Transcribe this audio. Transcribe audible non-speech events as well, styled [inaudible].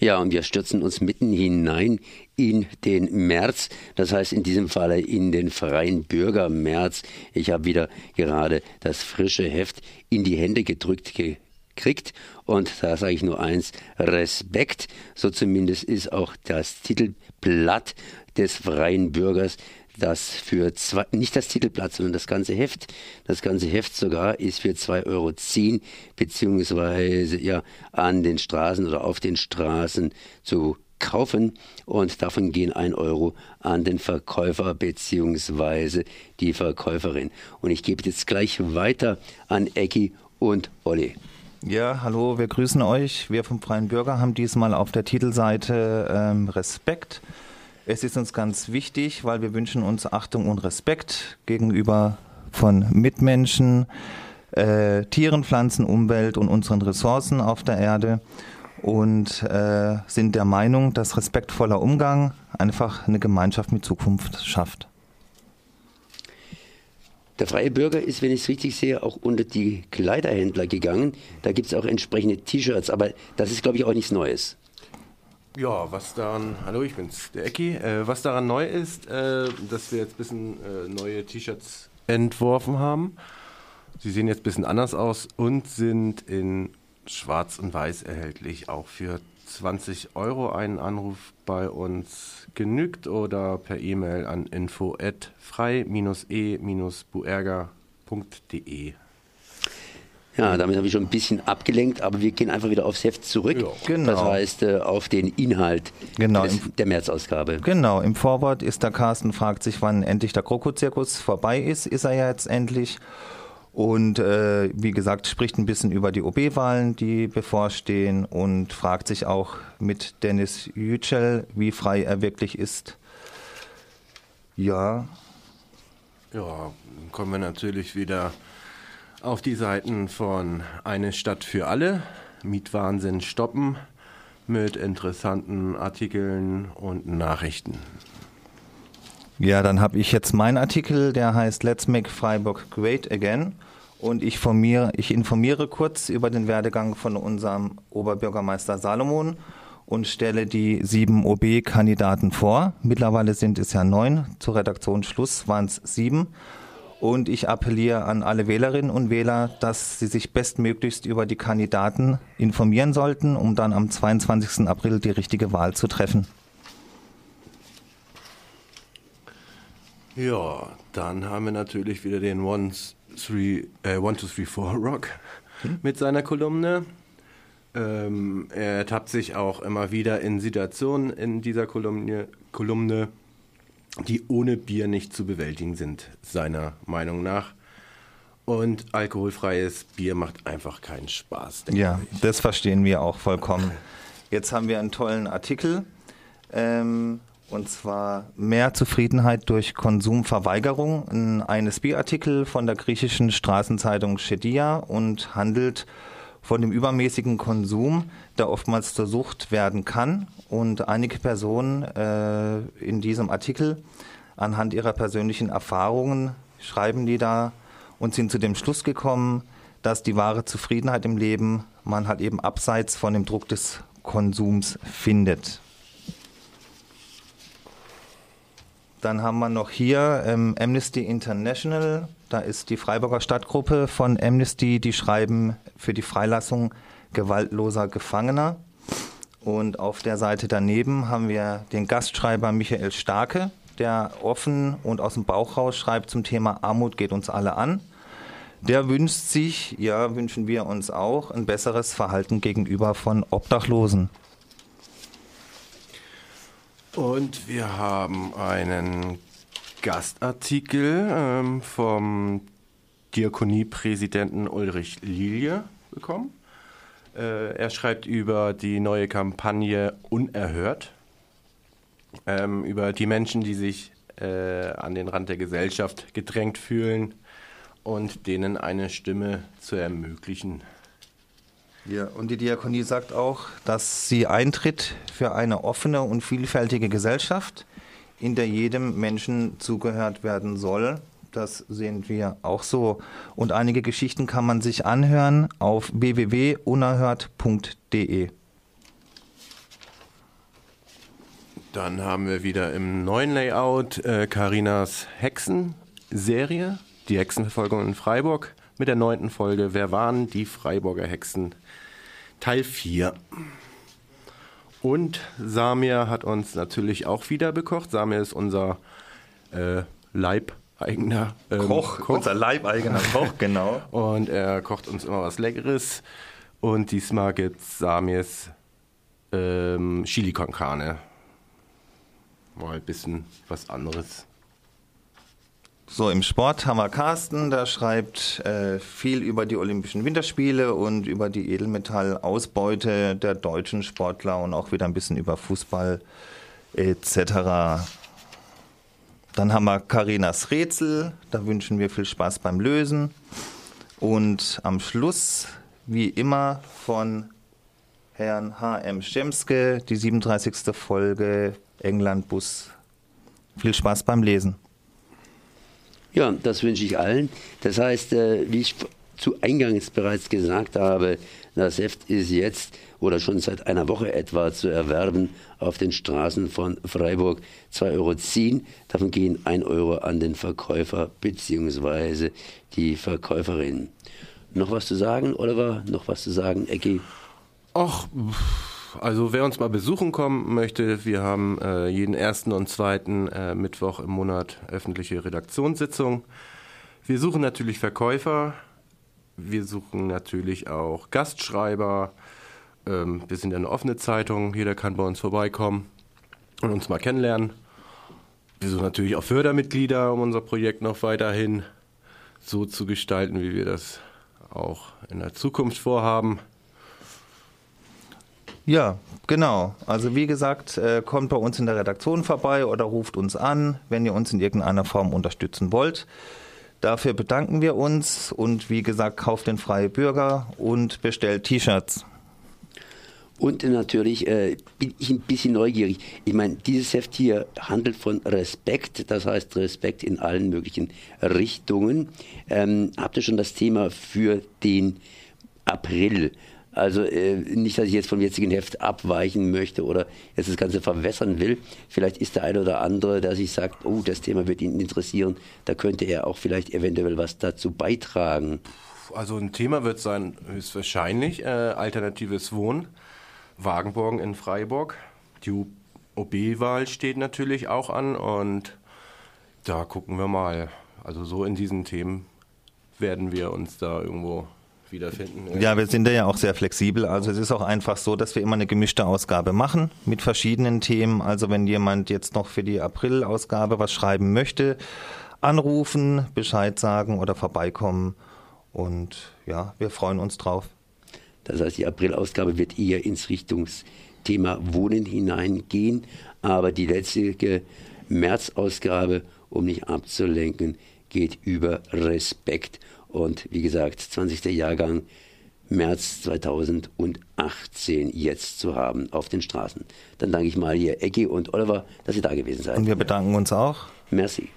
Ja, und wir stürzen uns mitten hinein in den März, das heißt in diesem Falle in den freien Bürgermärz. Ich habe wieder gerade das frische Heft in die Hände gedrückt gekriegt und da sage ich nur eins, Respekt. So zumindest ist auch das Titelblatt des freien Bürgers das für zwei, nicht das Titelblatt, sondern das ganze Heft. Das ganze Heft sogar ist für 2,10 Euro beziehungsweise ja an den Straßen oder auf den Straßen zu kaufen und davon gehen 1 Euro an den Verkäufer beziehungsweise die Verkäuferin. Und ich gebe jetzt gleich weiter an Ecki und Olli. Ja, hallo, wir grüßen euch. Wir vom Freien Bürger haben diesmal auf der Titelseite ähm, Respekt es ist uns ganz wichtig, weil wir wünschen uns Achtung und Respekt gegenüber von Mitmenschen, äh, Tieren, Pflanzen, Umwelt und unseren Ressourcen auf der Erde und äh, sind der Meinung, dass respektvoller Umgang einfach eine Gemeinschaft mit Zukunft schafft. Der freie Bürger ist, wenn ich es richtig sehe, auch unter die Kleiderhändler gegangen. Da gibt es auch entsprechende T-Shirts, aber das ist, glaube ich, auch nichts Neues. Ja, was daran, hallo, ich bin's, der Ecki. Äh, was daran neu ist, äh, dass wir jetzt ein bisschen äh, neue T-Shirts entworfen haben. Sie sehen jetzt ein bisschen anders aus und sind in schwarz und weiß erhältlich. Auch für 20 Euro einen Anruf bei uns genügt oder per E-Mail an info frei-e-buerger.de. Ja, damit habe ich schon ein bisschen abgelenkt, aber wir gehen einfach wieder aufs Heft zurück. Ja, genau. Das heißt, äh, auf den Inhalt genau, des, der März-Ausgabe. Genau, im Vorwort ist der Carsten, fragt sich, wann endlich der Krokozirkus vorbei ist. Ist er ja jetzt endlich. Und äh, wie gesagt, spricht ein bisschen über die OB-Wahlen, die bevorstehen und fragt sich auch mit Dennis Yücel, wie frei er wirklich ist. Ja. Ja, kommen wir natürlich wieder auf die Seiten von Eine Stadt für alle, Mietwahnsinn stoppen, mit interessanten Artikeln und Nachrichten. Ja, dann habe ich jetzt meinen Artikel, der heißt Let's Make Freiburg Great Again. Und ich informiere, ich informiere kurz über den Werdegang von unserem Oberbürgermeister Salomon und stelle die sieben OB-Kandidaten vor. Mittlerweile sind es ja neun. Zur Redaktionsschluss waren es sieben. Und ich appelliere an alle Wählerinnen und Wähler, dass sie sich bestmöglichst über die Kandidaten informieren sollten, um dann am 22. April die richtige Wahl zu treffen. Ja, dann haben wir natürlich wieder den One, three, äh, One Two Three Four Rock hm? mit seiner Kolumne. Ähm, er tappt sich auch immer wieder in Situationen in dieser Kolumne, Kolumne die ohne Bier nicht zu bewältigen sind, seiner Meinung nach. Und alkoholfreies Bier macht einfach keinen Spaß. Ja, ich. das verstehen wir auch vollkommen. Jetzt haben wir einen tollen Artikel. Ähm, und zwar mehr Zufriedenheit durch Konsumverweigerung. Ein NSB-Artikel von der griechischen Straßenzeitung Shedia und handelt von dem übermäßigen Konsum, der oftmals zur Sucht werden kann. Und einige Personen äh, in diesem Artikel anhand ihrer persönlichen Erfahrungen schreiben die da und sind zu dem Schluss gekommen, dass die wahre Zufriedenheit im Leben man halt eben abseits von dem Druck des Konsums findet. Dann haben wir noch hier ähm, Amnesty International. Da ist die Freiburger Stadtgruppe von Amnesty, die schreiben für die Freilassung gewaltloser Gefangener. Und auf der Seite daneben haben wir den Gastschreiber Michael Starke, der offen und aus dem Bauch raus schreibt zum Thema Armut geht uns alle an. Der wünscht sich, ja, wünschen wir uns auch, ein besseres Verhalten gegenüber von Obdachlosen. Und wir haben einen Gastartikel ähm, vom Diakoniepräsidenten Ulrich Lilie bekommen. Äh, er schreibt über die neue Kampagne Unerhört, ähm, über die Menschen, die sich äh, an den Rand der Gesellschaft gedrängt fühlen und denen eine Stimme zu ermöglichen. Ja, und die Diakonie sagt auch, dass sie eintritt für eine offene und vielfältige Gesellschaft, in der jedem Menschen zugehört werden soll. Das sehen wir auch so. Und einige Geschichten kann man sich anhören auf www.unerhört.de. Dann haben wir wieder im neuen Layout äh, Carinas Hexen-Serie, die Hexenverfolgung in Freiburg, mit der neunten Folge Wer waren die Freiburger Hexen? Teil 4. Und Samir hat uns natürlich auch wieder bekocht. Samir ist unser äh, Leibeigener ähm, Koch, Koch, unser Leibeigener Koch, [laughs] genau. Und er kocht uns immer was Leckeres. Und diesmal gibt es Samirs ähm, Chili con Carne. Mal ein bisschen was anderes. So, im Sport haben wir Carsten, der schreibt äh, viel über die Olympischen Winterspiele und über die Edelmetallausbeute der deutschen Sportler und auch wieder ein bisschen über Fußball etc. Dann haben wir Karinas Rätsel, da wünschen wir viel Spaß beim Lösen. Und am Schluss, wie immer, von Herrn H.M. Schemske, die 37. Folge England Bus. Viel Spaß beim Lesen. Ja, das wünsche ich allen. Das heißt, äh, wie ich zu Eingangs bereits gesagt habe, das Heft ist jetzt oder schon seit einer Woche etwa zu erwerben auf den Straßen von Freiburg. 2,10 Euro. Davon gehen 1 Euro an den Verkäufer bzw. die Verkäuferin. Noch was zu sagen, Oliver? Noch was zu sagen, Ecki? Ach, also wer uns mal besuchen kommen möchte, wir haben äh, jeden ersten und zweiten äh, Mittwoch im Monat öffentliche Redaktionssitzung. Wir suchen natürlich Verkäufer, wir suchen natürlich auch Gastschreiber. Ähm, wir sind eine offene Zeitung, jeder kann bei uns vorbeikommen und uns mal kennenlernen. Wir suchen natürlich auch Fördermitglieder, um unser Projekt noch weiterhin so zu gestalten, wie wir das auch in der Zukunft vorhaben. Ja, genau. Also wie gesagt, äh, kommt bei uns in der Redaktion vorbei oder ruft uns an, wenn ihr uns in irgendeiner Form unterstützen wollt. Dafür bedanken wir uns und wie gesagt, kauft den Freie Bürger und bestellt T-Shirts. Und natürlich äh, bin ich ein bisschen neugierig. Ich meine, dieses Heft hier handelt von Respekt, das heißt Respekt in allen möglichen Richtungen. Ähm, habt ihr schon das Thema für den April? Also äh, nicht, dass ich jetzt vom jetzigen Heft abweichen möchte oder jetzt das Ganze verwässern will. Vielleicht ist der eine oder andere, der sich sagt, oh, das Thema wird ihn interessieren. Da könnte er auch vielleicht eventuell was dazu beitragen. Also ein Thema wird sein, höchstwahrscheinlich, äh, alternatives Wohnen. Wagenborgen in Freiburg. Die OB-Wahl steht natürlich auch an und da gucken wir mal. Also so in diesen Themen werden wir uns da irgendwo wiederfinden. Ja, wir sind da ja auch sehr flexibel. Also es ist auch einfach so, dass wir immer eine gemischte Ausgabe machen mit verschiedenen Themen. Also wenn jemand jetzt noch für die April-Ausgabe was schreiben möchte, anrufen, Bescheid sagen oder vorbeikommen. Und ja, wir freuen uns drauf. Das heißt, die April-Ausgabe wird eher ins Richtungsthema Wohnen hineingehen. Aber die letzte März-Ausgabe, um nicht abzulenken, geht über Respekt und wie gesagt, 20. Jahrgang März 2018 jetzt zu haben auf den Straßen. Dann danke ich mal hier Ecki und Oliver, dass ihr da gewesen seid. Und wir bedanken uns auch. Merci.